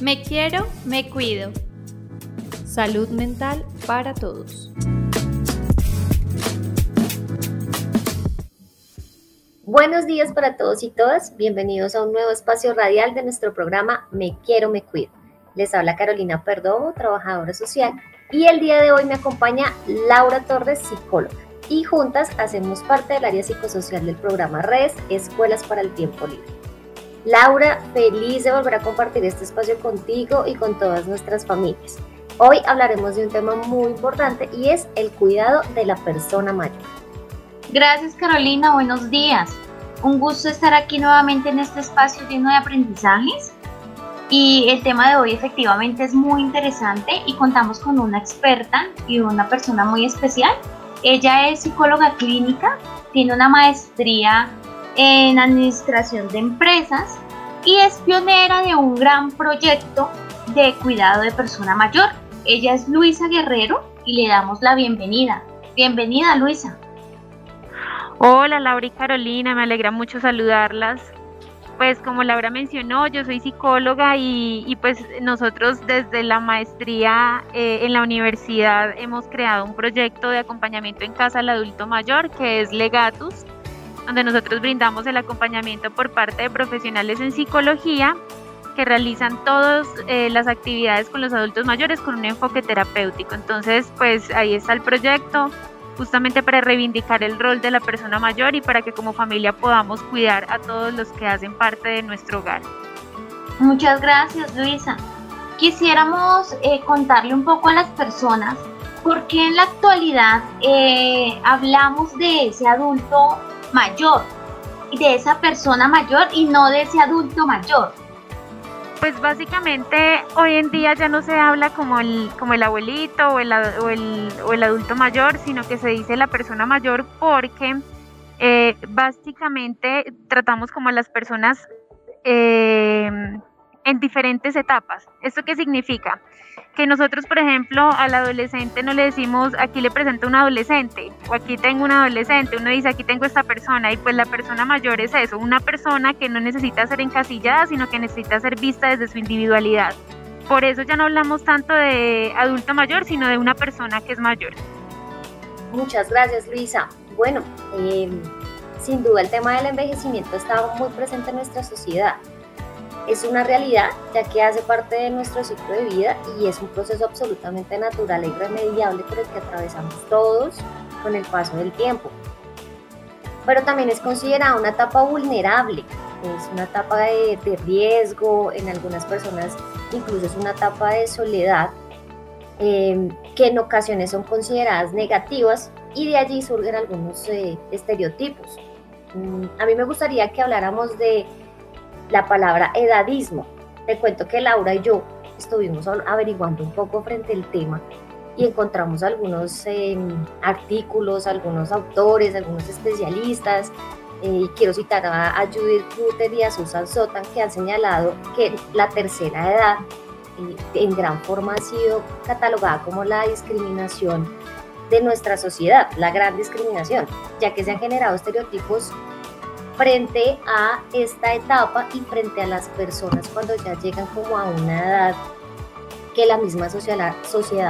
Me quiero, me cuido. Salud mental para todos. Buenos días para todos y todas. Bienvenidos a un nuevo espacio radial de nuestro programa Me quiero, me cuido. Les habla Carolina Perdomo, trabajadora social, y el día de hoy me acompaña Laura Torres, psicóloga. Y juntas hacemos parte del área psicosocial del programa RES, Escuelas para el Tiempo Libre. Laura, feliz de volver a compartir este espacio contigo y con todas nuestras familias. Hoy hablaremos de un tema muy importante y es el cuidado de la persona mayor. Gracias Carolina, buenos días. Un gusto estar aquí nuevamente en este espacio lleno de aprendizajes. Y el tema de hoy efectivamente es muy interesante y contamos con una experta y una persona muy especial. Ella es psicóloga clínica, tiene una maestría en administración de empresas y es pionera de un gran proyecto de cuidado de persona mayor. Ella es Luisa Guerrero y le damos la bienvenida. Bienvenida Luisa. Hola Laura y Carolina, me alegra mucho saludarlas. Pues como Laura mencionó, yo soy psicóloga y, pues nosotros desde la maestría eh, en la universidad hemos creado un proyecto de acompañamiento en casa al adulto mayor que es Legatus donde nosotros brindamos el acompañamiento por parte de profesionales en psicología que realizan todas eh, las actividades con los adultos mayores con un enfoque terapéutico. Entonces, pues ahí está el proyecto, justamente para reivindicar el rol de la persona mayor y para que como familia podamos cuidar a todos los que hacen parte de nuestro hogar. Muchas gracias, Luisa. Quisiéramos eh, contarle un poco a las personas por qué en la actualidad eh, hablamos de ese adulto mayor, de esa persona mayor y no de ese adulto mayor. Pues básicamente hoy en día ya no se habla como el, como el abuelito o el, o, el, o el adulto mayor, sino que se dice la persona mayor porque eh, básicamente tratamos como a las personas eh, en diferentes etapas. ¿Esto qué significa? Que nosotros, por ejemplo, al adolescente no le decimos, aquí le presento un adolescente, o aquí tengo un adolescente, uno dice, aquí tengo esta persona, y pues la persona mayor es eso, una persona que no necesita ser encasillada, sino que necesita ser vista desde su individualidad. Por eso ya no hablamos tanto de adulto mayor, sino de una persona que es mayor. Muchas gracias, Luisa. Bueno, em, sin duda el tema del envejecimiento está muy presente en nuestra sociedad es una realidad ya que hace parte de nuestro ciclo de vida y es un proceso absolutamente natural e irremediable por el que atravesamos todos con el paso del tiempo. Pero también es considerada una etapa vulnerable, es una etapa de, riesgo, en algunas personas incluso es una etapa de soledad, em, que en ocasiones son consideradas negativas y de allí surgen algunos eh, estereotipos. Mm, a mí me gustaría que habláramos de la palabra edadismo. Te cuento que Laura y yo estuvimos averiguando un poco frente al tema y encontramos algunos em, artículos, algunos autores, algunos especialistas. Eh, y quiero citar a, Judith Rutter y a Susan Sotan que han señalado que la tercera edad eh, en gran forma ha sido catalogada como la discriminación de nuestra sociedad, la gran discriminación, ya que se han generado estereotipos frente a esta etapa y frente a las personas cuando ya llegan como a una edad que la misma sociedad,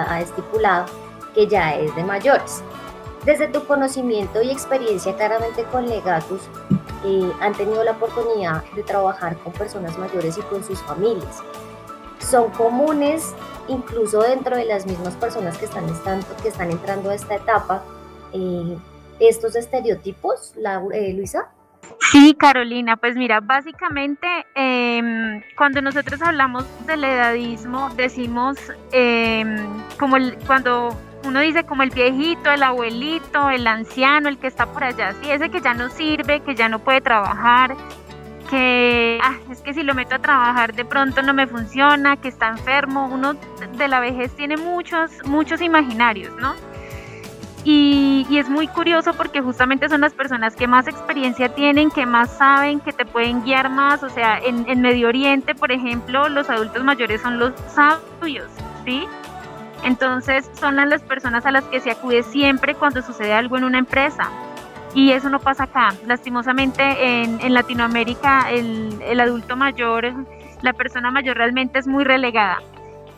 ha estipulado que ya es de mayores. Desde tu conocimiento y experiencia claramente con Legatus, eh, han tenido la oportunidad de trabajar con personas mayores y con sus familias. Son comunes incluso dentro de las mismas personas que están, que están entrando a esta etapa eh, estos estereotipos, la, eh, Luisa. Sí, Carolina, pues mira, básicamente em, cuando nosotros hablamos del edadismo, decimos em, como el, cuando uno dice como el viejito, el abuelito, el anciano, el que está por allá, sí, ese que ya no sirve, que ya no puede trabajar, que ah, es que si lo meto a trabajar de pronto no me funciona, que está enfermo, uno de la vejez tiene muchos, muchos imaginarios, ¿no? Y, es muy curioso porque justamente son las personas que más experiencia tienen, que más saben, que te pueden guiar más. O sea, en, Medio Oriente, por ejemplo, los adultos mayores son los sabios, ¿sí? Entonces son las personas a las que se acude siempre cuando sucede algo en una empresa. Y eso no pasa acá. Lastimosamente en, Latinoamérica el, el, adulto mayor la persona mayor realmente es muy relegada.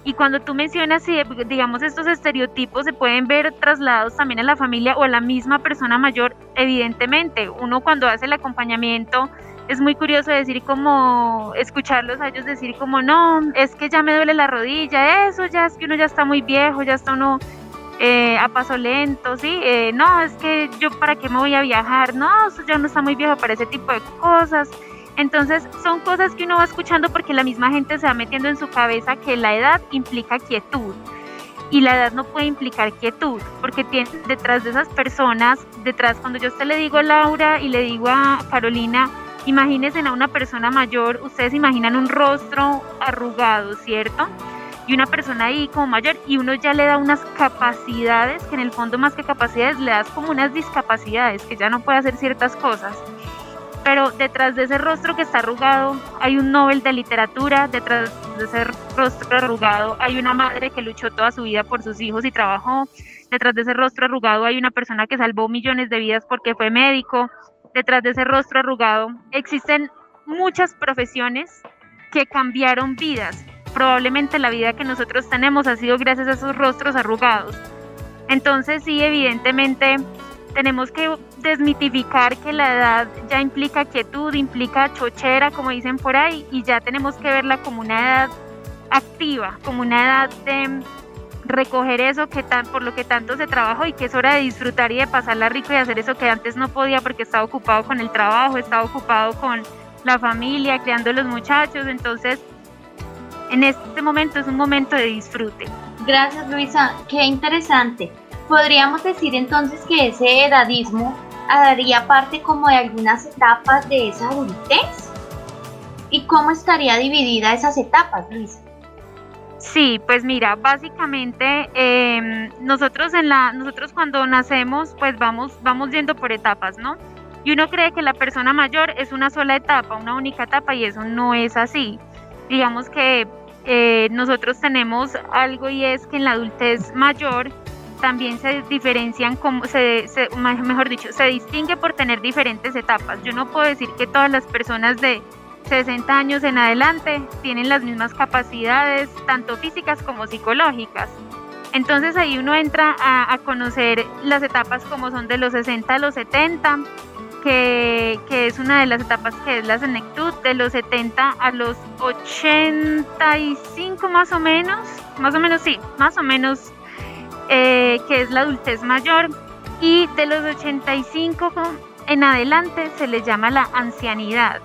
Y cuando tú mencionas, si digamos estos estereotipos se pueden ver trasladados también a la familia o a la misma persona mayor, evidentemente, uno cuando hace el acompañamiento es muy curioso decir como, escucharlos a ellos decir como, no, es que ya me duele la rodilla, eso ya es que uno ya está muy viejo, ya está uno eh, a paso lento, ¿sí? Eh, no, es que yo para qué me voy a viajar, no, eso ya no está muy viejo para ese tipo de cosas. Entonces son cosas que uno va escuchando porque la misma gente se va metiendo en su cabeza que la edad implica quietud. Y la edad no puede implicar quietud, porque tiene, detrás de esas personas, detrás cuando yo usted le digo a Laura y le digo a Carolina, imagínense a una persona mayor, ustedes imaginan un rostro arrugado, ¿cierto? y una persona ahí como mayor y uno ya le da unas capacidades que en el fondo más que capacidades le das como unas discapacidades que ya no puede hacer ciertas cosas. Pero detrás de ese rostro que está arrugado hay un Nobel de literatura, detrás de ese rostro arrugado hay una madre que luchó toda su vida por sus hijos y trabajó, detrás de ese rostro arrugado hay una persona que salvó millones de vidas porque fue médico, detrás de ese rostro arrugado existen muchas profesiones que cambiaron vidas probablemente la vida que nosotros tenemos ha sido gracias a esos rostros arrugados. Entonces sí, evidentemente tenemos que desmitificar que la edad ya implica quietud, implica chochera, como dicen por ahí, y ya tenemos que verla como una edad activa, como una edad de recoger eso que tan, por lo que tanto se trabajó y que es hora de disfrutar y de pasarla rico y hacer eso que antes no podía porque estaba ocupado con el trabajo, estaba ocupado con la familia, criando los muchachos, entonces en este momento es un momento de disfrute. Gracias Luisa, qué interesante. Podríamos decir entonces que ese edadismo daría parte como de algunas etapas de esa adultez. ¿Y cómo estaría dividida esas etapas, Luisa? Sí, pues mira, básicamente em, nosotros en la, nosotros cuando nacemos, pues vamos, vamos yendo por etapas, ¿no? Y uno cree que la persona mayor es una sola etapa, una única etapa, y eso no es así. Digamos que eh, nosotros tenemos algo y es que en la adultez mayor también se diferencian como se, mejor dicho se distingue por tener diferentes etapas. Yo no puedo decir que todas las personas de 60 años en adelante tienen las mismas capacidades tanto físicas como psicológicas. Entonces ahí uno entra a, a conocer las etapas como son de los 60 a los 70 que, es una de las etapas que es la senectud, de los 70 a los 85 más o menos, más o menos sí, más o menos, eh, que es la adultez mayor, y de los 85 en adelante se le llama la ancianidad.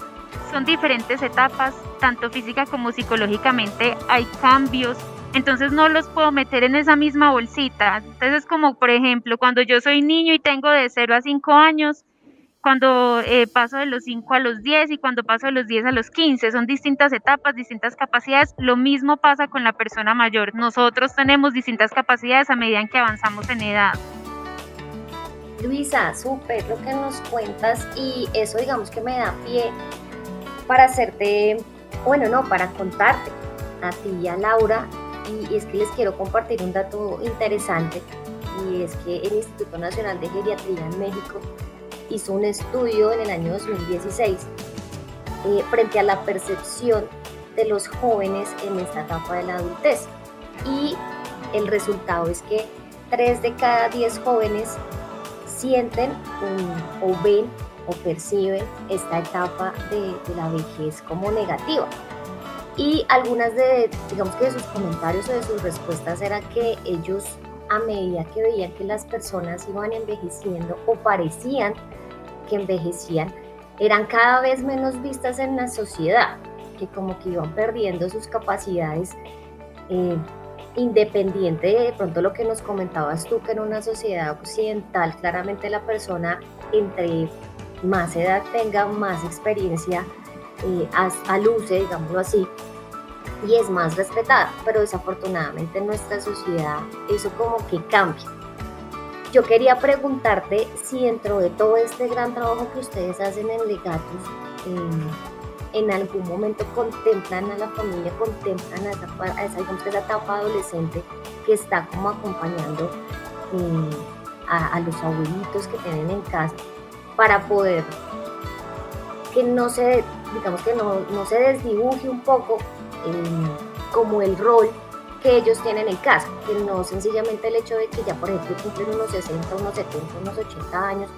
Son diferentes etapas, tanto física como psicológicamente, hay cambios, entonces no los puedo meter en esa misma bolsita. Entonces es como, por ejemplo, cuando yo soy niño y tengo de 0 a 5 años, cuando eh, paso de los 5 a los 10 y cuando paso de los 10 a los 15. Son distintas etapas, distintas capacidades. Lo mismo pasa con la persona mayor. Nosotros tenemos distintas capacidades a medida que avanzamos en edad. Luisa, súper lo que nos cuentas y eso digamos que me da pie para hacerte, bueno, no, para contarte a ti y a Laura y, y es que les quiero compartir un dato interesante y es que el Instituto Nacional de Geriatría en México hizo un estudio en el año 2016 eh, frente a la percepción de los jóvenes en esta etapa de la adultez. Y el resultado es que 3 de cada 10 jóvenes sienten o ven o perciben esta etapa de, de, la vejez como negativa. Y algunas de, digamos que de sus comentarios o de sus respuestas era que ellos a medida que veían que las personas iban envejeciendo o parecían que envejecían, eran cada vez menos vistas en la sociedad, que como que iban perdiendo sus capacidades eh, independiente de, pronto lo que nos comentabas tú, que en una sociedad occidental claramente la persona entre más edad tenga, más experiencia eh, a, luce, digámoslo así, y es más respetada, pero desafortunadamente en nuestra sociedad eso como que cambia. Yo quería preguntarte si dentro de todo este gran trabajo que ustedes hacen en Legatus, en algún momento contemplan a la familia, contemplan a esa, digamos, esa etapa adolescente que está como acompañando eh, a, a, los abuelitos que tienen en casa para poder que no se digamos que no, no se desdibuje un poco como el rol que ellos tienen en casa, que no sencillamente el hecho de que ya por ejemplo cumplen unos 60, unos 70, unos 80 años,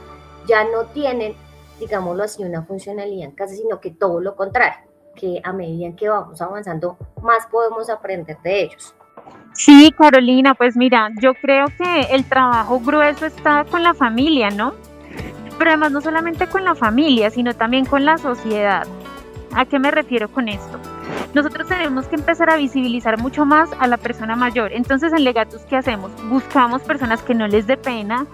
ya no tienen, digámoslo así, una funcionalidad en casa, sino que todo lo contrario, que a medida que vamos avanzando, más podemos aprender de ellos. Sí, Carolina, pues mira, yo creo que el trabajo grueso está con la familia, ¿no? Pero además no solamente con la familia, sino también con la sociedad. ¿A qué me refiero con esto? Nosotros tenemos que empezar a visibilizar mucho más a la persona mayor. Entonces en Legatus, ¿qué hacemos? Buscamos personas que no les dé pena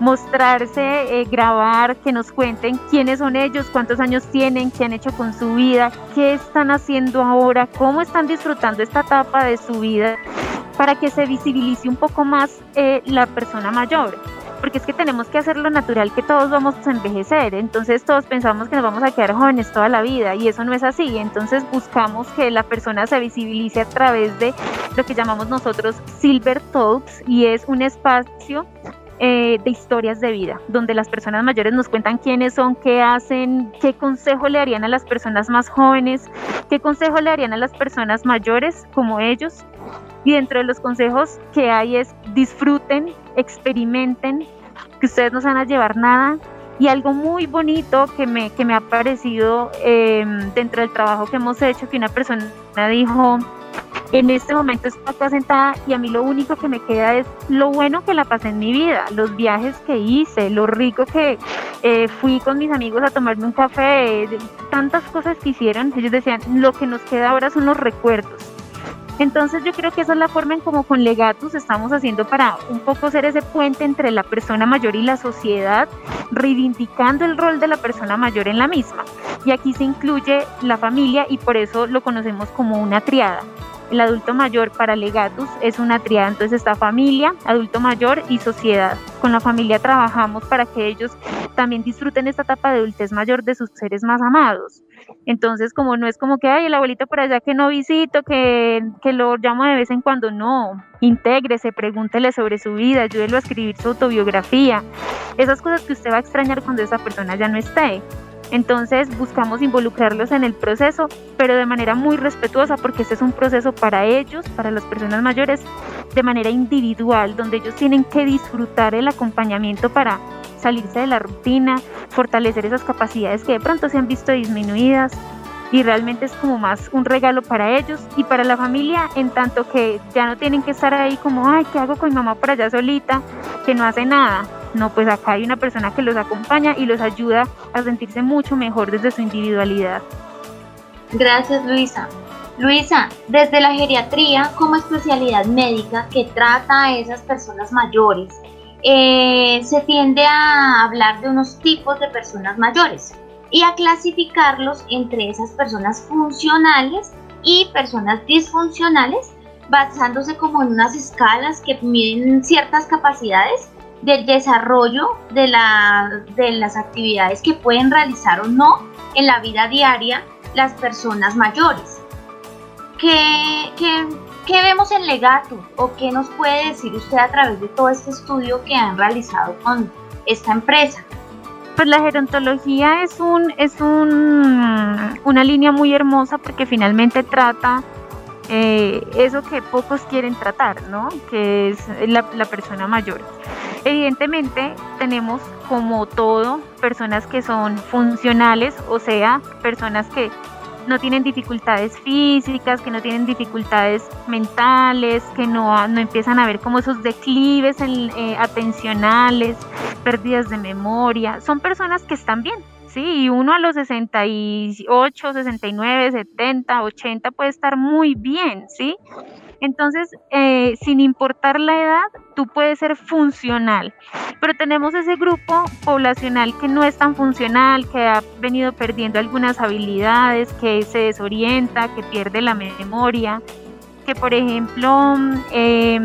mostrarse, eh, grabar, que nos cuenten quiénes son ellos, cuántos años tienen, qué han hecho con su vida, qué están haciendo ahora, cómo están disfrutando esta etapa de su vida, para que se visibilice un poco más eh, la persona mayor porque es que tenemos que hacer lo natural que todos vamos a envejecer, entonces todos pensamos que nos vamos a quedar jóvenes toda la vida y eso no es así, entonces buscamos que la persona se visibilice a través de lo que llamamos nosotros Silver Talks y es un espacio eh, de historias de vida, donde las personas mayores nos cuentan quiénes son, qué hacen, qué consejo le harían a las personas más jóvenes, qué consejo le harían a las personas mayores como ellos y dentro de los consejos que hay es disfruten, experimenten, que ustedes no se van a llevar nada. Y algo muy bonito que me, que me ha parecido em, dentro del trabajo que hemos hecho, que una persona dijo, en este momento estoy acá sentada y a mí lo único que me queda es lo bueno que la pasé en mi vida, los viajes que hice, lo rico que eh, fui con mis amigos a tomarme un café, tantas cosas que hicieron. Ellos decían, lo que nos queda ahora son los recuerdos. Entonces yo creo que esa es la forma en como con Legatus estamos haciendo para un poco ser ese puente entre la persona mayor y la sociedad, reivindicando el rol de la persona mayor en la misma. Y aquí se incluye la familia y por eso lo conocemos como una triada. El adulto mayor para Legatus es una triada, entonces está familia, adulto mayor y sociedad. Con la familia trabajamos para que ellos también disfruten esta etapa de adultez mayor de sus seres más amados. Entonces, como no es como que, hay el abuelito por allá que no visito, que, que lo llamo de vez en cuando, no, intégrese, pregúntele sobre su vida, ayúdelo a escribir su autobiografía, esas cosas que usted va a extrañar cuando esa persona ya no esté. Entonces buscamos involucrarlos en el proceso, pero de manera muy respetuosa, porque este es un proceso para ellos, para las personas mayores, de manera individual, donde ellos tienen que disfrutar el acompañamiento para salirse de la rutina, fortalecer esas capacidades que de pronto se han visto disminuidas y realmente es como más un regalo para ellos y para la familia en tanto que ya no tienen que estar ahí como, ay, ¿qué hago con mi mamá por allá solita? Que no hace nada. No, pues acá hay una persona que los acompaña y los ayuda a sentirse mucho mejor desde su individualidad. Gracias, Luisa. Luisa, desde la geriatría como especialidad médica que trata a esas personas mayores, eh, se tiende a hablar de unos tipos de personas mayores y a clasificarlos entre esas personas funcionales y personas disfuncionales, basándose como en unas escalas que miden ciertas capacidades del desarrollo de, la, de las actividades que pueden realizar o no en la vida diaria las personas mayores. ¿Qué, qué ¿Qué vemos en Legato o qué nos puede decir usted a través de todo este estudio que han realizado con esta empresa? Pues la gerontología es un es un, una línea muy hermosa porque finalmente trata eh, eso que pocos quieren tratar, ¿no? Que es la, persona mayor. Evidentemente tenemos como todo personas que son funcionales, o sea, personas que no tienen dificultades físicas, que no tienen dificultades mentales, que no, no empiezan a ver como esos declives eh, atencionales, pérdidas de memoria. Son personas que están bien, ¿sí? Uno a los 68, 69, 70, 80 puede estar muy bien, ¿sí? Entonces, eh, sin importar la edad, tú puedes ser funcional. Pero tenemos ese grupo poblacional que no es tan funcional, que ha venido perdiendo algunas habilidades, que se desorienta, que pierde la memoria, que por ejemplo eh,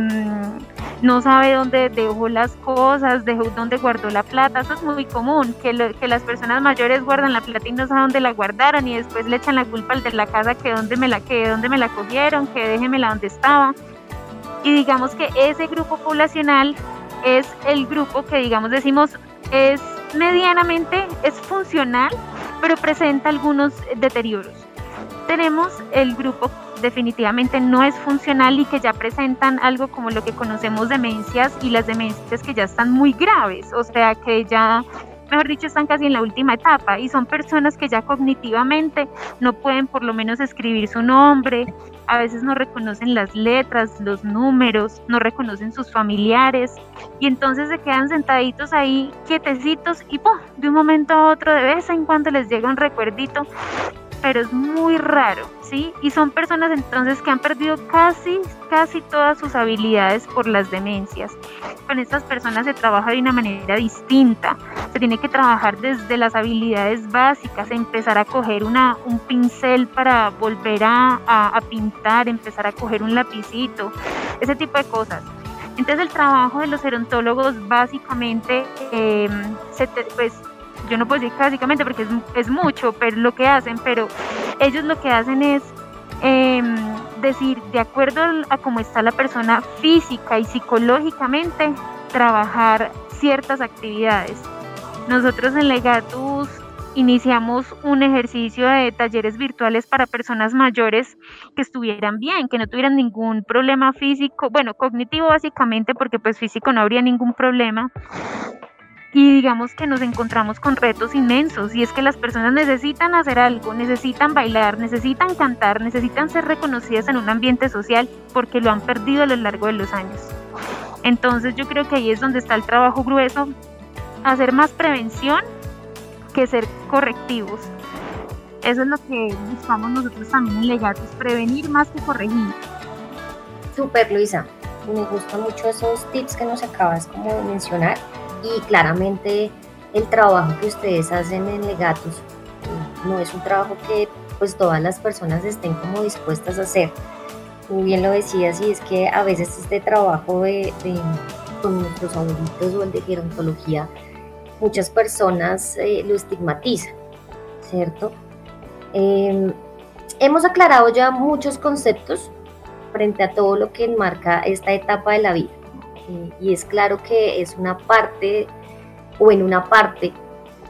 no sabe dónde dejó las cosas, dejó dónde guardó la plata. Eso es muy común, que, que las personas mayores guardan la plata y no saben dónde la guardaron y después le echan la culpa al de la casa que dónde me la, que dónde me la cogieron, que déjemela donde estaba. Y digamos que ese grupo poblacional es el grupo que digamos decimos es medianamente, es funcional, pero presenta algunos deterioros. Tenemos el grupo definitivamente no es funcional y que ya presentan algo como lo que conocemos demencias y las demencias que ya están muy graves, o sea que ya mejor dicho, están casi en la última etapa y son personas que ya cognitivamente no pueden por lo menos escribir su nombre, a veces no reconocen las letras, los números, no reconocen sus familiares y entonces se quedan sentaditos ahí quietecitos y ¡pum! de un momento a otro de vez en cuando les llega un recuerdito pero es muy raro, ¿sí? Y son personas entonces que han perdido casi, casi todas sus habilidades por las demencias. Con estas personas se trabaja de una manera distinta. Se tiene que trabajar desde las habilidades básicas, empezar a coger una, un pincel para volver a, a, pintar, empezar a coger un lapicito, ese tipo de cosas. Entonces el trabajo de los gerontólogos básicamente eh, se pues yo no puedo decir básicamente porque es, es, mucho, pero lo que hacen, pero ellos lo que hacen es em, decir, de acuerdo a cómo está la persona física y psicológicamente, trabajar ciertas actividades. Nosotros en Legatus iniciamos un ejercicio de talleres virtuales para personas mayores que estuvieran bien, que no tuvieran ningún problema físico, bueno, cognitivo básicamente, porque pues físico no habría ningún problema, y digamos que nos encontramos con retos inmensos y es que las personas necesitan hacer algo, necesitan bailar, necesitan cantar, necesitan ser reconocidas en un ambiente social porque lo han perdido a lo largo de los años. Entonces yo creo que ahí es donde está el trabajo grueso, hacer más prevención que ser correctivos. Eso es lo que buscamos nosotros también en Legatos, prevenir más que corregir. Super Luisa, me gustan mucho esos tips que nos acabas como de mencionar y claramente el trabajo que ustedes hacen en Legatus no es un trabajo que pues todas las personas estén como dispuestas a hacer. Muy bien lo decías y es que a veces este trabajo de, con nuestros abuelitos o el de gerontología, muchas personas eh, lo estigmatizan, ¿cierto? Em, hemos aclarado ya muchos conceptos frente a todo lo que enmarca esta etapa de la vida y es claro que es una parte, o en una parte,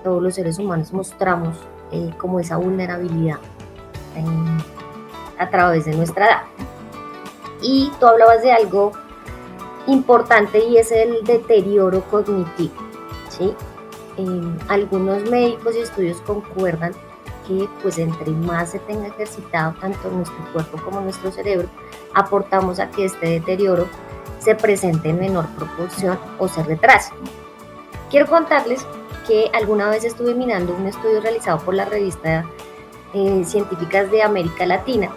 todos los seres humanos mostramos eh, como esa vulnerabilidad a través de nuestra edad. Y tú hablabas de algo importante y es el deterioro cognitivo. ¿sí? algunos médicos y estudios concuerdan que pues entre más se tenga ejercitado tanto nuestro cuerpo como nuestro cerebro, aportamos a que este deterioro se presente en menor proporción o se retrase. Quiero contarles que alguna vez estuve mirando un estudio realizado por la revista eh, Científicas de América Latina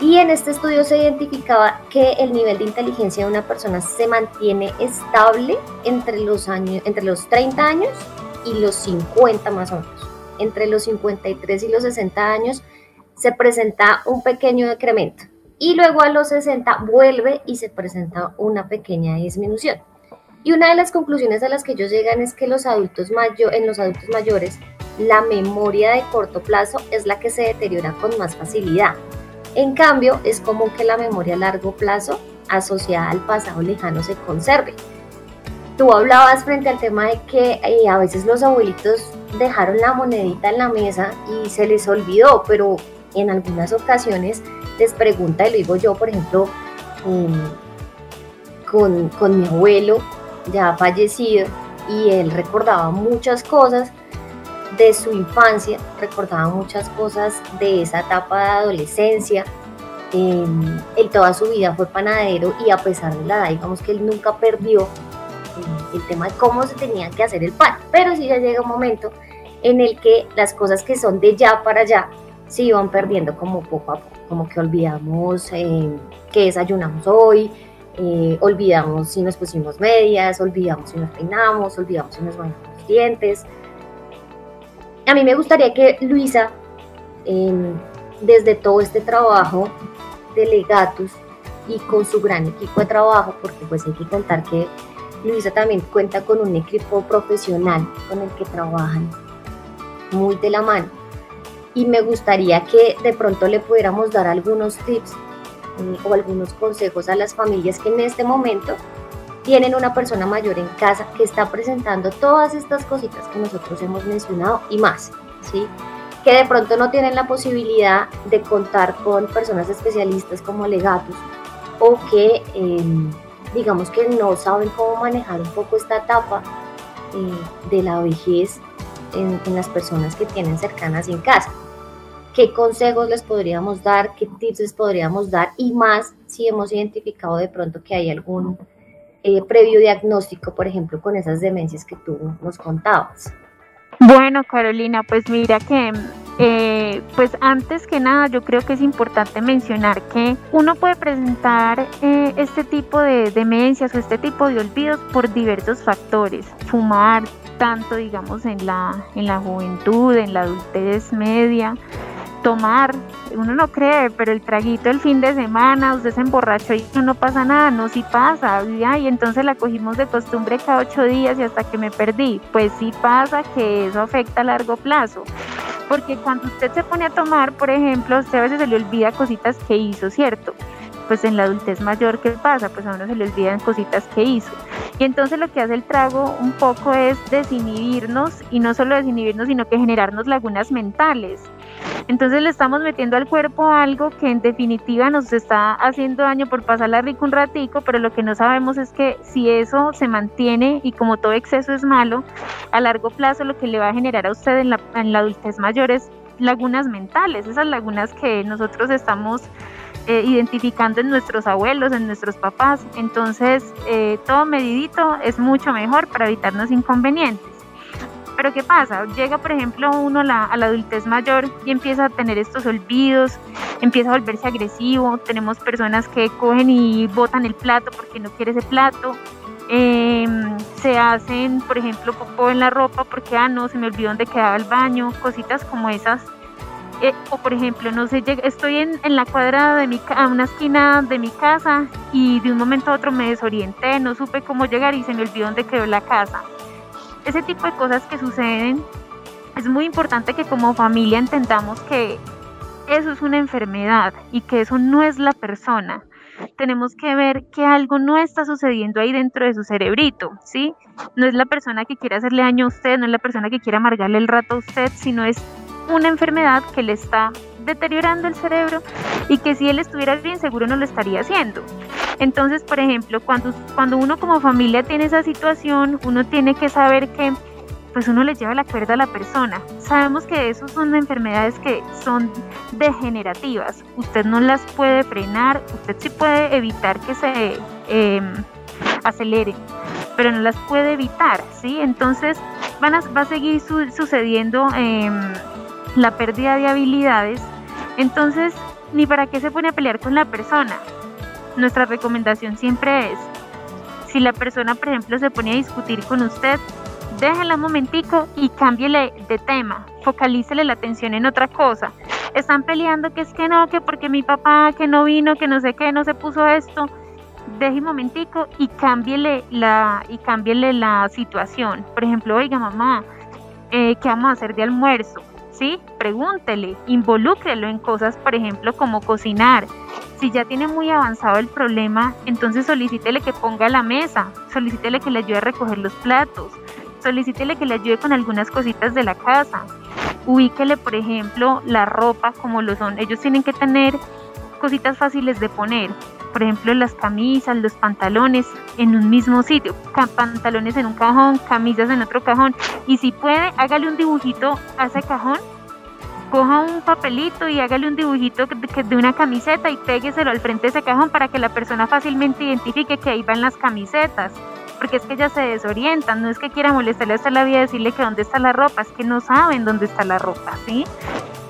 y en este estudio se identificaba que el nivel de inteligencia de una persona se mantiene estable entre los, años, entre los 30 años y los 50 más o menos. Entre los 53 y los 60 años se presenta un pequeño decremento y luego a los 60 vuelve y se presenta una pequeña disminución. Y una de las conclusiones a las que ellos llegan es que los adultos mayo, en los adultos mayores la memoria de corto plazo es la que se deteriora con más facilidad. En cambio, es común que la memoria a largo plazo asociada al pasado lejano se conserve. Tú hablabas frente al tema de que eh, a veces los abuelitos dejaron la monedita en la mesa y se les olvidó, pero en algunas ocasiones les pregunta, y lo digo yo, por ejemplo, con, con mi abuelo ya fallecido, y él recordaba muchas cosas de su infancia, recordaba muchas cosas de esa etapa de adolescencia. Eh, él toda su vida fue panadero y a pesar de la edad, digamos que él nunca perdió eh, el tema de cómo se tenía que hacer el pan, pero sí ya llega un momento en el que las cosas que son de ya para allá se iban perdiendo como poco a poco, como que olvidamos eh, que desayunamos hoy, eh, olvidamos si nos pusimos medias, olvidamos si nos peinamos, olvidamos si nos bañamos los dientes. A mí me gustaría que Luisa, em, desde todo este trabajo de Legatus y con su gran equipo de trabajo, porque pues hay que contar que Luisa también cuenta con un equipo profesional con el que trabajan muy de la mano y me gustaría que de pronto le pudiéramos dar algunos tips eh, o algunos consejos a las familias que en este momento tienen una persona mayor en casa que está presentando todas estas cositas que nosotros hemos mencionado y más. ¿sí? que de pronto no tienen la posibilidad de contar con personas especialistas como legatos o que em, digamos que no saben cómo manejar un poco esta etapa eh, de la vejez en, las personas que tienen cercanas en casa. ¿Qué consejos les podríamos dar? ¿Qué tips les podríamos dar? Y más si hemos identificado de pronto que hay algún eh, previo diagnóstico, por ejemplo, con esas demencias que tú nos contabas. Bueno, Carolina, pues mira que, eh, pues antes que nada, yo creo que es importante mencionar que uno puede presentar eh, este tipo de demencias o este tipo de olvidos por diversos factores. Fumar, tanto digamos en la, en la juventud, en la adultez media, tomar, uno no cree, pero el traguito el fin de semana, usted se emborrachó y no pasa nada, no, sí pasa, y entonces la cogimos de costumbre cada ocho días y hasta que me perdí, pues sí pasa que eso afecta a largo plazo, porque cuando usted se pone a tomar, por ejemplo, usted a veces se le olvida cositas que hizo, ¿cierto? Pues en la adultez mayor, ¿qué pasa? Pues a uno se le olvidan cositas que hizo. Y entonces lo que hace el trago un poco es desinhibirnos y no solo desinhibirnos, sino que generarnos lagunas mentales. Entonces le estamos metiendo al cuerpo algo que en definitiva nos está haciendo daño por pasarla rico un ratico, pero lo que no sabemos es que si eso se mantiene y como todo exceso es malo, a largo plazo lo que le va a generar a usted en la, en la adultez mayor es lagunas mentales, esas lagunas que nosotros estamos eh, identificando en nuestros abuelos, en nuestros papás. Entonces, eh, todo medidito es mucho mejor para evitarnos inconvenientes. Pero ¿qué pasa? Llega, por ejemplo, uno a la, adultez mayor y empieza a tener estos olvidos, empieza a volverse agresivo. Tenemos personas que cogen y botan el plato porque no quiere ese plato. Em, se hacen, por ejemplo, popó en la ropa porque, ah, no, se me olvidó dónde quedaba el baño, cositas como esas. Eh, o por ejemplo, no sé, estoy en, en la cuadra de mi, a una esquina de mi casa y de un momento a otro me desorienté, no supe cómo llegar y se me olvidó dónde quedó la casa ese tipo de cosas que suceden, es muy importante que como familia entendamos que eso es una enfermedad y que eso no es la persona. Tenemos que ver que algo no está sucediendo ahí dentro de su cerebrito, ¿sí? No es la persona que quiere hacerle daño a usted, no es la persona que quiere amargarle el rato a usted, sino es una enfermedad que le está deteriorando el cerebro y que si él estuviera bien seguro no lo estaría haciendo. Entonces, por ejemplo, cuando, cuando uno como familia tiene esa situación, uno tiene que saber que pues uno le lleva la cuerda a la persona. Sabemos que eso son enfermedades que son degenerativas. Usted no las puede frenar, usted sí puede evitar que se eh, aceleren, pero no las puede evitar, ¿sí? Entonces van a, va a seguir sucediendo em, la pérdida de habilidades entonces, ni para qué se pone a pelear con la persona. Nuestra recomendación siempre es, si la persona, por ejemplo, se pone a discutir con usted, déjela un momentico y cámbiele de tema, focalícele la atención en otra cosa. Están peleando que es que no, que porque mi papá, que no vino, que no sé qué, no se puso esto. Deje un momentico y cámbiele la, y cámbiele la situación. Por ejemplo, oiga mamá, eh, ¿qué vamos a hacer de almuerzo? ¿Sí? Pregúntele, involúcrelo en cosas, por ejemplo, como cocinar. Si ya tiene muy avanzado el problema, entonces solicítele que ponga la mesa, solicítele que le ayude a recoger los platos, solicítele que le ayude con algunas cositas de la casa. Ubíquele, por ejemplo, la ropa como lo son. Ellos tienen que tener cositas fáciles de poner por ejemplo, las camisas, los pantalones en un mismo sitio, pantalones en un cajón, camisas en otro cajón. Y si puede, hágale un dibujito a ese cajón, coja un papelito y hágale un dibujito de una camiseta y pégueselo al frente de ese cajón para que la persona fácilmente identifique que ahí van las camisetas. Porque es que ya se desorientan, no es que quiera molestarle hasta la vida decirle que dónde está la ropa, es que no saben dónde está la ropa, ¿sí?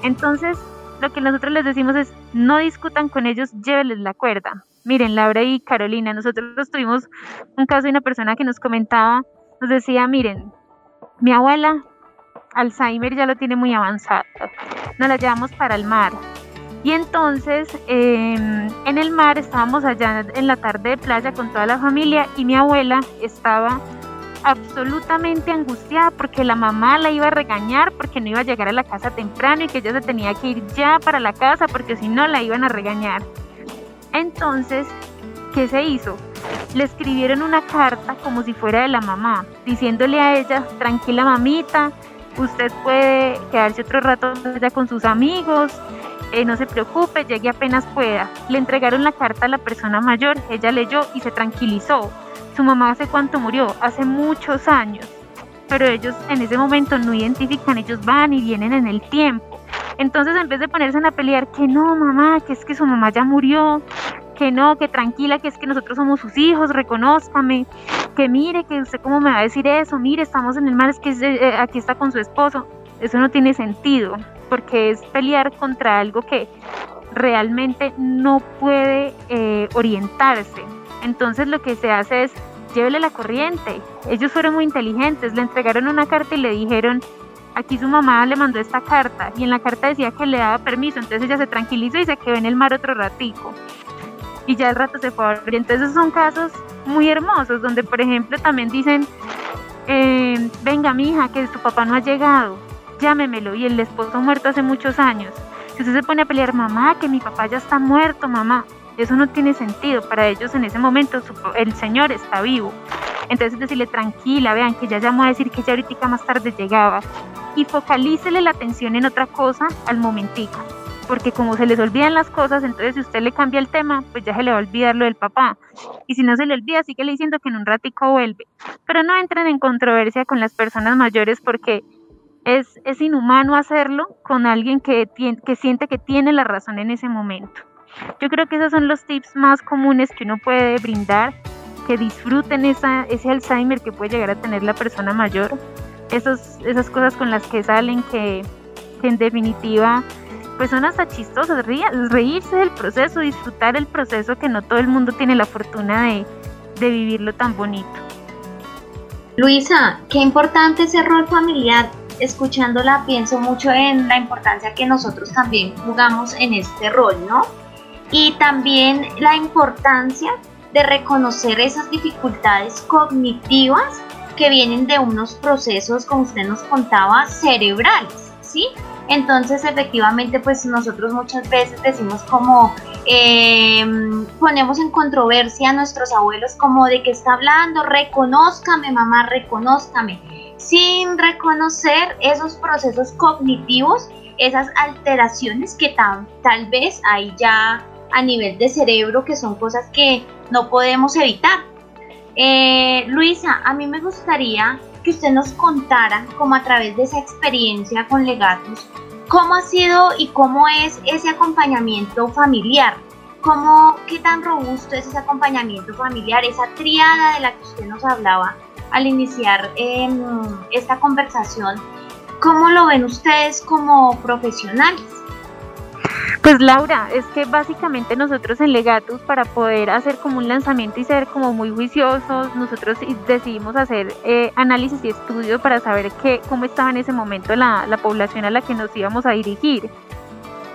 Entonces, lo que nosotros les decimos es, no discutan con ellos, lléveles la cuerda. Miren, Laura y Carolina, nosotros tuvimos un caso de una persona que nos comentaba, nos decía, miren, mi abuela Alzheimer ya lo tiene muy avanzado, nos la llevamos para el mar. Y entonces em, en el mar estábamos allá en la tarde de playa con toda la familia y mi abuela estaba absolutamente angustiada porque la mamá la iba a regañar porque no iba a llegar a la casa temprano y que ella se tenía que ir ya para la casa porque si no la iban a regañar. Entonces, ¿qué se hizo? Le escribieron una carta como si fuera de la mamá, diciéndole a ella, tranquila mamita, usted puede quedarse otro rato ya con sus amigos, eh, no se preocupe, llegue apenas pueda. Le entregaron la carta a la persona mayor, ella leyó y se tranquilizó. Su mamá hace cuánto murió, hace muchos años, pero ellos en ese momento no identifican, ellos van y vienen en el tiempo. Entonces en vez de ponerse a pelear que no, mamá, que es que su mamá ya murió, que no, que tranquila, que es que nosotros somos sus hijos, reconózcame, que mire, que usted cómo me va a decir eso, mire, estamos en el mar, es que eh, aquí está con su esposo. Eso no tiene sentido, porque es pelear contra algo que realmente no puede eh, orientarse. Entonces lo que se hace es llévele la corriente. Ellos fueron muy inteligentes, le entregaron una carta y le dijeron, aquí su mamá le mandó esta carta y en la carta decía que le daba permiso, entonces ella se tranquilizó y se quedó en el mar otro ratico y ya el rato se fue a dormir. Entonces son casos muy hermosos donde, por ejemplo, también dicen, eh, venga mi hija, que tu papá no ha llegado, llámemelo. Y el esposo muerto hace muchos años. Si usted se pone a pelear, mamá, que mi papá ya está muerto, mamá, eso no tiene sentido. Para ellos en ese momento el Señor está vivo. Entonces decirle tranquila, vean que ya llamó a decir que ya ahorita más tarde llegaba. Y focalícele la atención en otra cosa al momentico porque como se les olvidan las cosas, entonces si usted le cambia el tema, pues ya se le va a olvidar lo del papá. Y si no se le olvida, sigue le diciendo que en un ratico vuelve. Pero no entren en controversia con las personas mayores porque es, es inhumano hacerlo con alguien que, que siente que tiene la razón en ese momento. Yo creo que esos son los tips más comunes que uno puede brindar, que disfruten esa, ese Alzheimer que puede llegar a tener la persona mayor, esos, esas cosas con las que salen que, que en definitiva pues son hasta chistosas, reírse del proceso, disfrutar el proceso que no todo el mundo tiene la fortuna de, de vivirlo tan bonito. Luisa, qué importante ese rol familiar. Escuchándola pienso mucho en la importancia que nosotros también jugamos en este rol, ¿no? Y también la importancia de reconocer esas dificultades cognitivas que vienen de unos procesos, como usted nos contaba, cerebrales, ¿sí? Entonces, efectivamente, pues nosotros muchas veces decimos como, em, ponemos en controversia a nuestros abuelos como de que está hablando, reconózcame, mamá, reconózcame, sin reconocer esos procesos cognitivos, esas alteraciones que tal vez hay ya a nivel de cerebro, que son cosas que no podemos evitar. Eh, Luisa, a mí me gustaría que usted nos contara, como a través de esa experiencia con Legatus, cómo ha sido y cómo es ese acompañamiento familiar. ¿Cómo, ¿Qué tan robusto es ese acompañamiento familiar, esa triada de la que usted nos hablaba al iniciar em, esta conversación? ¿Cómo lo ven ustedes como profesionales? Pues Laura, es que básicamente nosotros en Legatus para poder hacer como un lanzamiento y ser como muy juiciosos, nosotros decidimos hacer eh, análisis y estudio para saber qué, cómo estaba en ese momento la, la población a la que nos íbamos a dirigir.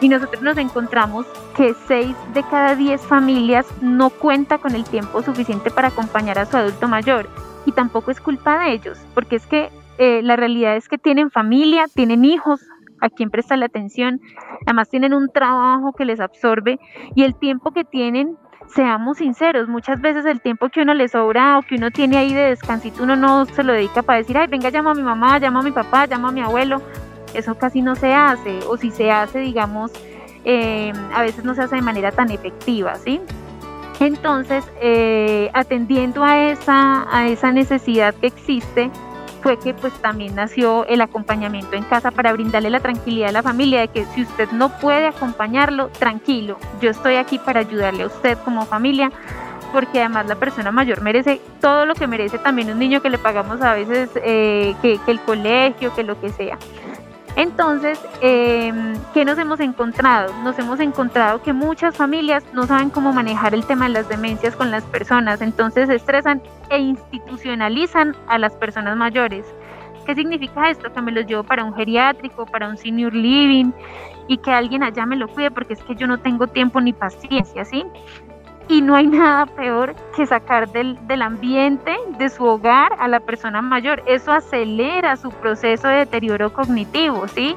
Y nosotros nos encontramos que 6 de cada 10 familias no cuenta con el tiempo suficiente para acompañar a su adulto mayor. Y tampoco es culpa de ellos, porque es que eh, la realidad es que tienen familia, tienen hijos, a quién presta la atención, además tienen un trabajo que les absorbe y el tiempo que tienen, seamos sinceros, muchas veces el tiempo que uno le sobra o que uno tiene ahí de descansito, uno no se lo dedica para decir, ay, venga, llamo a mi mamá, llamo a mi papá, llamo a mi abuelo, eso casi no se hace, o si se hace, digamos, eh, a veces no se hace de manera tan efectiva, ¿sí? Entonces, eh, atendiendo a esa, a esa necesidad que existe, fue que pues también nació el acompañamiento en casa para brindarle la tranquilidad a la familia de que si usted no puede acompañarlo, tranquilo, yo estoy aquí para ayudarle a usted como familia, porque además la persona mayor merece todo lo que merece también un niño que le pagamos a veces eh, que, que el colegio, que lo que sea. Entonces, eh, ¿qué nos hemos encontrado? Nos hemos encontrado que muchas familias no saben cómo manejar el tema de las demencias con las personas, entonces estresan e institucionalizan a las personas mayores. ¿Qué significa esto? Que me los llevo para un geriátrico, para un senior living y que alguien allá me lo cuide porque es que yo no tengo tiempo ni paciencia, ¿sí? Y no hay nada peor que sacar del, del, ambiente, de su hogar, a la persona mayor. Eso acelera su proceso de deterioro cognitivo, ¿sí?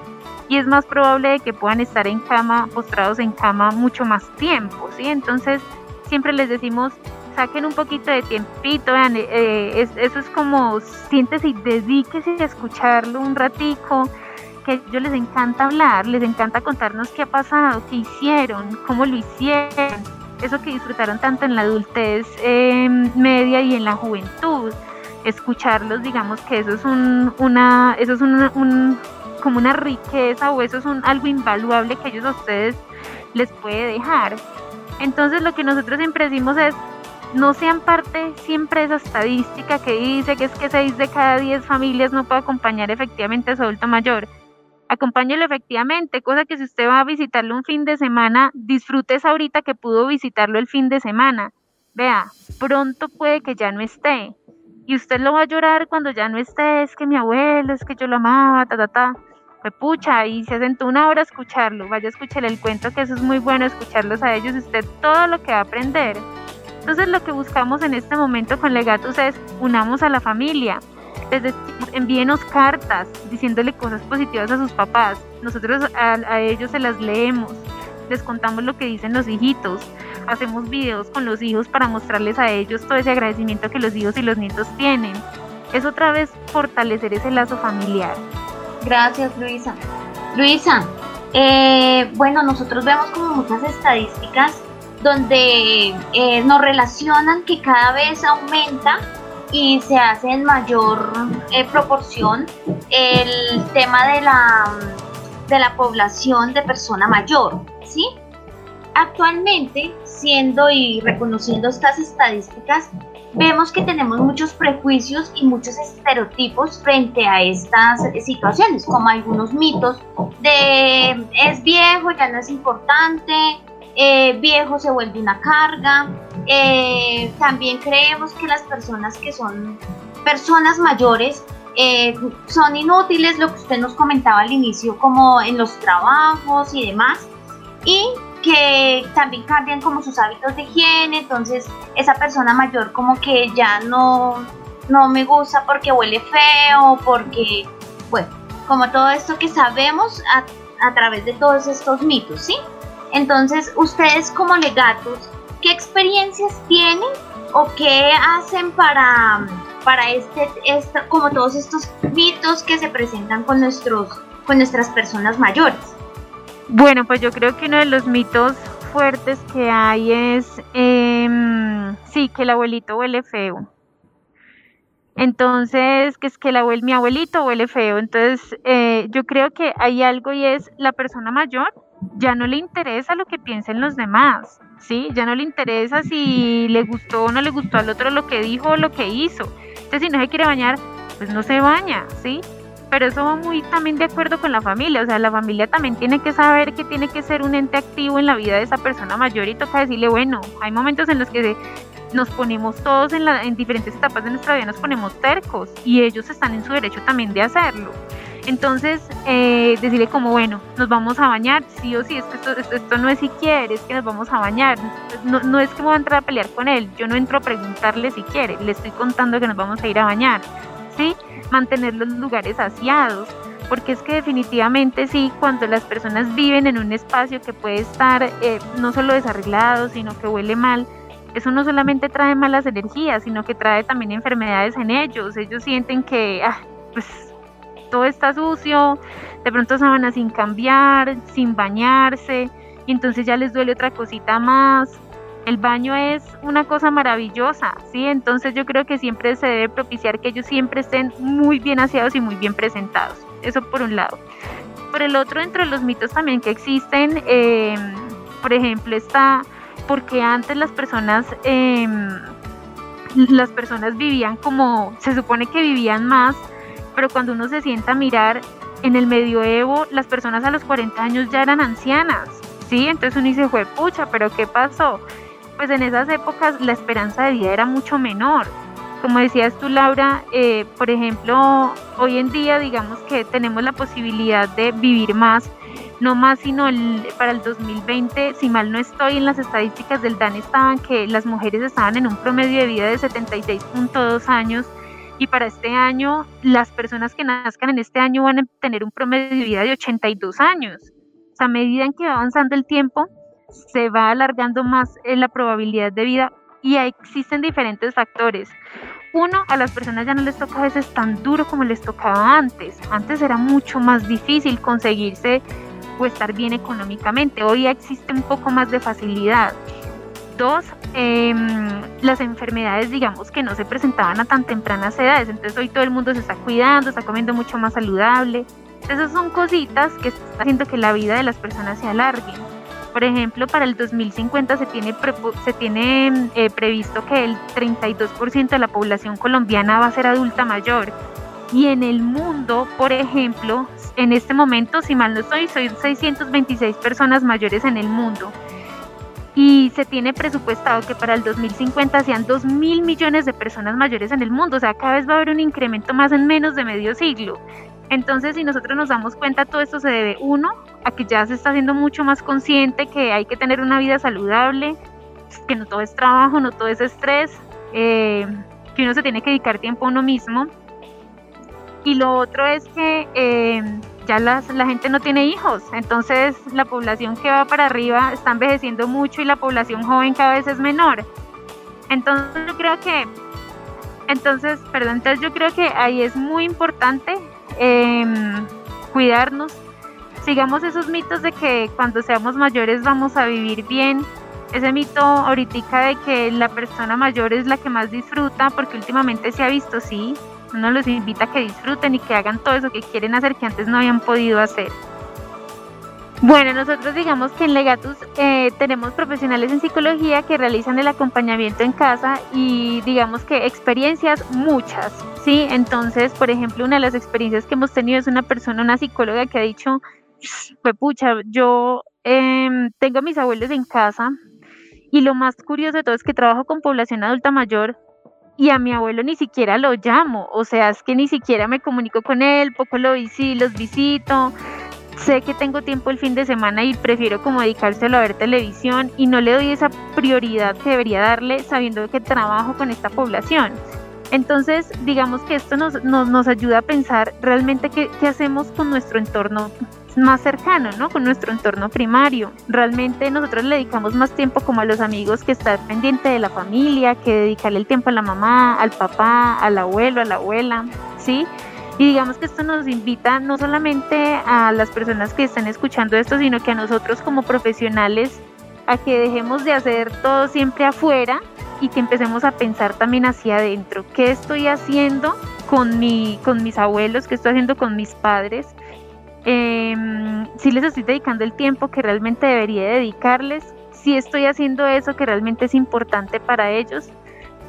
Y es más probable de que puedan estar en cama, postrados en cama mucho más tiempo, ¿sí? Entonces, siempre les decimos, saquen un poquito de tiempito, vean, eh, eso es como siéntese y dedíquese a escucharlo un ratico, que a ellos les encanta hablar, les encanta contarnos qué ha pasado, qué hicieron, cómo lo hicieron, eso que disfrutaron tanto en la adultez em, media y en la juventud. Escucharlos, digamos que eso es un, una, eso es un, como una riqueza o eso es un, algo invaluable que ellos a ustedes les puede dejar. Entonces lo que nosotros siempre decimos es, no sean parte siempre de esa estadística que dice que es que 6 de cada 10 familias no puede acompañar efectivamente a su adulto mayor. Acompáñelo efectivamente, cosa que si usted va a visitarlo un fin de semana, disfrutes ahorita que pudo visitarlo el fin de semana. Vea, pronto puede que ya no esté. Y usted lo va a llorar cuando ya no esté, es que mi abuelo, es que yo lo amaba, ta, ta, ta pucha, y se sentó una hora a escucharlo, vaya a escuchar el cuento, que eso es muy bueno, escucharlos a ellos, usted todo lo que va a aprender. Entonces lo que buscamos en este momento con Legatus es unamos a la familia, desde envíenos cartas diciéndole cosas positivas a sus papás, nosotros a, ellos se las leemos, les contamos lo que dicen los hijitos, hacemos videos con los hijos para mostrarles a ellos todo ese agradecimiento que los hijos y los nietos tienen. Es otra vez fortalecer ese lazo familiar. Gracias, Luisa. Luisa, eh, bueno, nosotros vemos como muchas estadísticas donde eh, nos relacionan que cada vez aumenta y se hace en mayor eh, proporción el tema de la, de la población de persona mayor, ¿sí? Actualmente, siendo y reconociendo estas estadísticas, vemos que tenemos muchos prejuicios y muchos estereotipos frente a estas situaciones, como algunos mitos de es viejo, ya no es importante, eh, viejo se vuelve una carga. Eh, también creemos que las personas que son personas mayores eh, son inútiles, lo que usted nos comentaba al inicio, como en los trabajos y demás. Y que también cambian como sus hábitos de higiene, entonces esa persona mayor como que ya no, no me gusta porque huele feo, porque, bueno, como todo esto que sabemos a, a través de todos estos mitos, ¿sí? Entonces, ustedes como legatos, ¿qué experiencias tienen o qué hacen para, para este, este, como todos estos mitos que se presentan con, nuestros, con nuestras personas mayores? Bueno, pues yo creo que uno de los mitos fuertes que hay es, em, sí, que el abuelito huele feo. Entonces, que es que el abuel, mi abuelito huele feo. Entonces, eh, yo creo que hay algo y es la persona mayor ya no le interesa lo que piensen los demás, ¿sí? Ya no le interesa si le gustó o no le gustó al otro lo que dijo o lo que hizo. Entonces, si no se quiere bañar, pues no se baña, ¿sí? pero eso va muy también de acuerdo con la familia, o sea, la familia también tiene que saber que tiene que ser un ente activo en la vida de esa persona mayor y toca decirle, bueno, hay momentos en los que nos ponemos todos en, la, en diferentes etapas de nuestra vida, nos ponemos tercos y ellos están en su derecho también de hacerlo. Entonces, eh, decirle como, bueno, nos vamos a bañar, sí o sí, es que esto, esto, no es si quiere, es que nos vamos a bañar. No, no es que voy a entrar a pelear con él, yo no entro a preguntarle si quiere, le estoy contando que nos vamos a ir a bañar, ¿sí? mantener los lugares aseados, porque es que definitivamente sí, cuando las personas viven en un espacio que puede estar eh, no solo desarreglado, sino que huele mal, eso no solamente trae malas energías, sino que trae también enfermedades en ellos. Ellos sienten que, ah, pues, todo está sucio, de pronto se a sin cambiar, sin bañarse, y entonces ya les duele otra cosita más, el baño es una cosa maravillosa, ¿sí? Entonces yo creo que siempre se debe propiciar que ellos siempre estén muy bien aseados y muy bien presentados. Eso por un lado. Por el otro, entre los mitos también que existen, em, por ejemplo, está porque antes las personas, em, las personas vivían como, se supone que vivían más, pero cuando uno se sienta a mirar, en el medioevo las personas a los 40 años ya eran ancianas, ¿sí? Entonces uno dice, fue pucha, pero ¿qué pasó? pues en esas épocas la esperanza de vida era mucho menor. Como decías tú, Laura, eh, por ejemplo, hoy en día digamos que tenemos la posibilidad de vivir más, no más sino para el 2020, si mal no estoy en las estadísticas del DAN estaban que las mujeres estaban en un promedio de vida de 76.2 años y para este año las personas que nazcan en este año van a tener un promedio de vida de 82 años. O sea, a medida en que va avanzando el tiempo, se va alargando más en la probabilidad de vida y existen diferentes factores. Uno, a las personas ya no les toca a veces tan duro como les tocaba antes. Antes era mucho más difícil conseguirse o estar bien económicamente. Hoy existe un poco más de facilidad. Dos, em, las enfermedades, digamos, que no se presentaban a tan tempranas edades. Entonces hoy todo el mundo se está cuidando, está comiendo mucho más saludable. Esas son cositas que están haciendo que la vida de las personas se alargue. Por ejemplo, para el 2050 se tiene, se tiene eh, previsto que el 32% de la población colombiana va a ser adulta mayor. Y en el mundo, por ejemplo, en este momento, si mal no estoy, soy 626 personas mayores en el mundo. Y se tiene presupuestado que para el 2050 sean 2 mil millones de personas mayores en el mundo. O sea, cada vez va a haber un incremento más en menos de medio siglo. Entonces, si nosotros nos damos cuenta, todo esto se debe, uno, a que ya se está haciendo mucho más consciente que hay que tener una vida saludable, que no todo es trabajo, no todo es estrés, eh, que uno se tiene que dedicar tiempo a uno mismo. Y lo otro es que eh, ya las, la gente no tiene hijos, entonces la población que va para arriba está envejeciendo mucho y la población joven cada vez es menor. Entonces yo creo que, entonces, perdón, entonces yo creo que ahí es muy importante Em, cuidarnos, sigamos esos mitos de que cuando seamos mayores vamos a vivir bien, ese mito ahorita de que la persona mayor es la que más disfruta, porque últimamente se ha visto, sí, uno los invita a que disfruten y que hagan todo eso que quieren hacer que antes no habían podido hacer. Bueno, nosotros digamos que en Legatus eh, tenemos profesionales en psicología que realizan el acompañamiento en casa y digamos que experiencias muchas, ¿sí? Entonces, por ejemplo, una de las experiencias que hemos tenido es una persona, una psicóloga que ha dicho, pues pucha, yo em, tengo a mis abuelos en casa y lo más curioso de todo es que trabajo con población adulta mayor y a mi abuelo ni siquiera lo llamo, o sea, es que ni siquiera me comunico con él, poco lo visito, los visito sé que tengo tiempo el fin de semana y prefiero como dedicárselo a ver televisión y no le doy esa prioridad que debería darle sabiendo que trabajo con esta población. Entonces, digamos que esto nos, nos, ayuda a pensar realmente qué, qué, hacemos con nuestro entorno más cercano, ¿no? Con nuestro entorno primario. Realmente nosotros le dedicamos más tiempo como a los amigos que estar pendiente de la familia, que dedicarle el tiempo a la mamá, al papá, al abuelo, a la abuela, ¿sí? Y digamos que esto nos invita no solamente a las personas que están escuchando esto, sino que a nosotros como profesionales a que dejemos de hacer todo siempre afuera y que empecemos a pensar también hacia adentro. ¿Qué estoy haciendo con, mi, con mis abuelos? ¿Qué estoy haciendo con mis padres? Em, si les estoy dedicando el tiempo que realmente debería dedicarles, si estoy haciendo eso que realmente es importante para ellos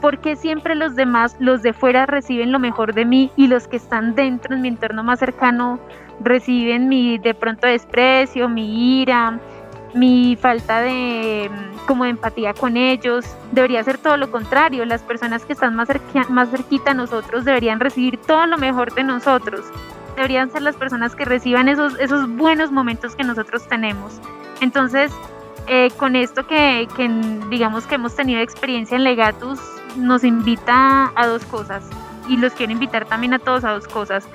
¿Por qué siempre los demás, los de fuera reciben lo mejor de mí y los que están dentro en mi entorno más cercano reciben mi de pronto desprecio, mi ira, mi falta de como empatía con ellos? Debería ser todo lo contrario, las personas que están más, más cerquita a nosotros deberían recibir todo lo mejor de nosotros. Deberían ser las personas que reciban esos, esos buenos momentos que nosotros tenemos. Entonces, eh, con esto que, que, digamos que hemos tenido experiencia en Legatus, nos invita a dos cosas y los quiero invitar también a todos a dos cosas.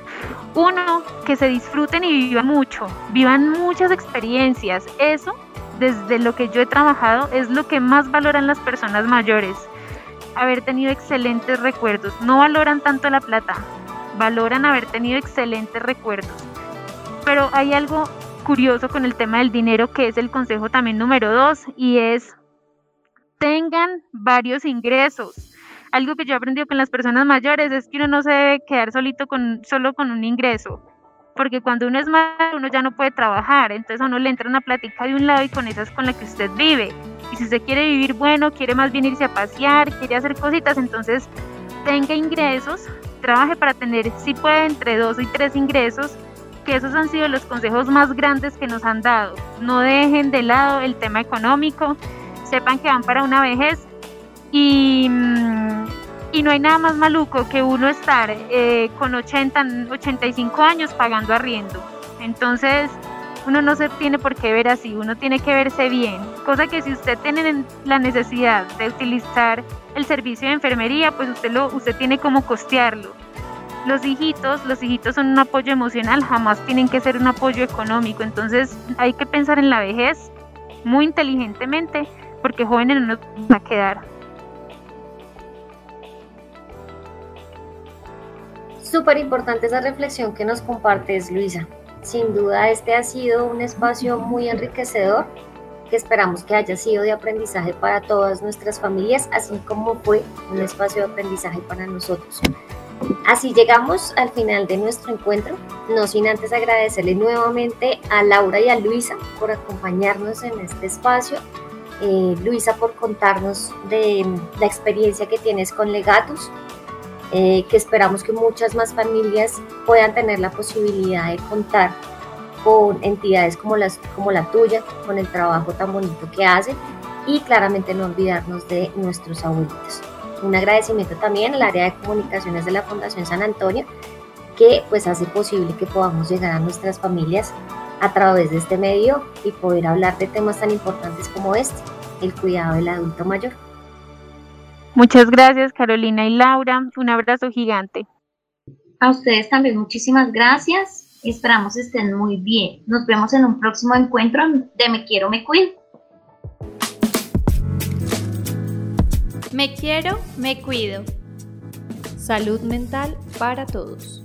Uno, que se disfruten y vivan mucho, vivan muchas experiencias. Eso, desde lo que yo he trabajado, es lo que más valoran las personas mayores. Haber tenido excelentes recuerdos. No valoran tanto la plata, valoran haber tenido excelentes recuerdos. Pero hay algo curioso con el tema del dinero que es el consejo también número dos y es tengan varios ingresos algo que yo he aprendido con las personas mayores es que uno no se debe quedar solito con, solo con un ingreso, porque cuando uno es mayor uno ya no puede trabajar, entonces a uno le entra una plática de un lado y con esa es con la que usted vive. Y si usted quiere vivir bueno, quiere más bien irse a pasear, quiere hacer cositas, entonces tenga ingresos, trabaje para tener, si puede, entre dos y tres ingresos, que esos han sido los consejos más grandes que nos han dado. No dejen de lado el tema económico, sepan que van para una vejez y, mm, y no hay nada más maluco que uno estar eh, con 80, 85 años pagando arriendo. Entonces, uno no se tiene por qué ver así, uno tiene que verse bien. Cosa que si usted tiene la necesidad de utilizar el servicio de enfermería, pues usted, lo, usted tiene como costearlo. Los hijitos, los hijitos son un apoyo emocional, jamás tienen que ser un apoyo económico. Entonces hay que pensar en la vejez muy inteligentemente, porque jóvenes no nos va a quedar. Súper importante esa reflexión que nos compartes, Luisa. Sin duda, este ha sido un espacio muy enriquecedor que esperamos que haya sido de aprendizaje para todas nuestras familias, así como fue un espacio de aprendizaje para nosotros. Así llegamos al final de nuestro encuentro, no sin antes agradecerle nuevamente a Laura y a Luisa por acompañarnos en este espacio. Eh, Luisa por contarnos de la experiencia que tienes con Legatus, eh, que esperamos que muchas más familias puedan tener la posibilidad de contar con entidades como, las, como la tuya, con el trabajo tan bonito que hacen y claramente no olvidarnos de nuestros abuelitos. Un agradecimiento también al área de comunicaciones de la Fundación San Antonio, que pues hace posible que podamos llegar a nuestras familias a través de este medio y poder hablar de temas tan importantes como este, el cuidado del adulto mayor. Muchas gracias Carolina y Laura, un abrazo gigante. A ustedes también muchísimas gracias, esperamos estén muy bien. Nos vemos en un próximo encuentro de Me Quiero, Me Cuido. Me quiero, me cuido. Salud mental para todos.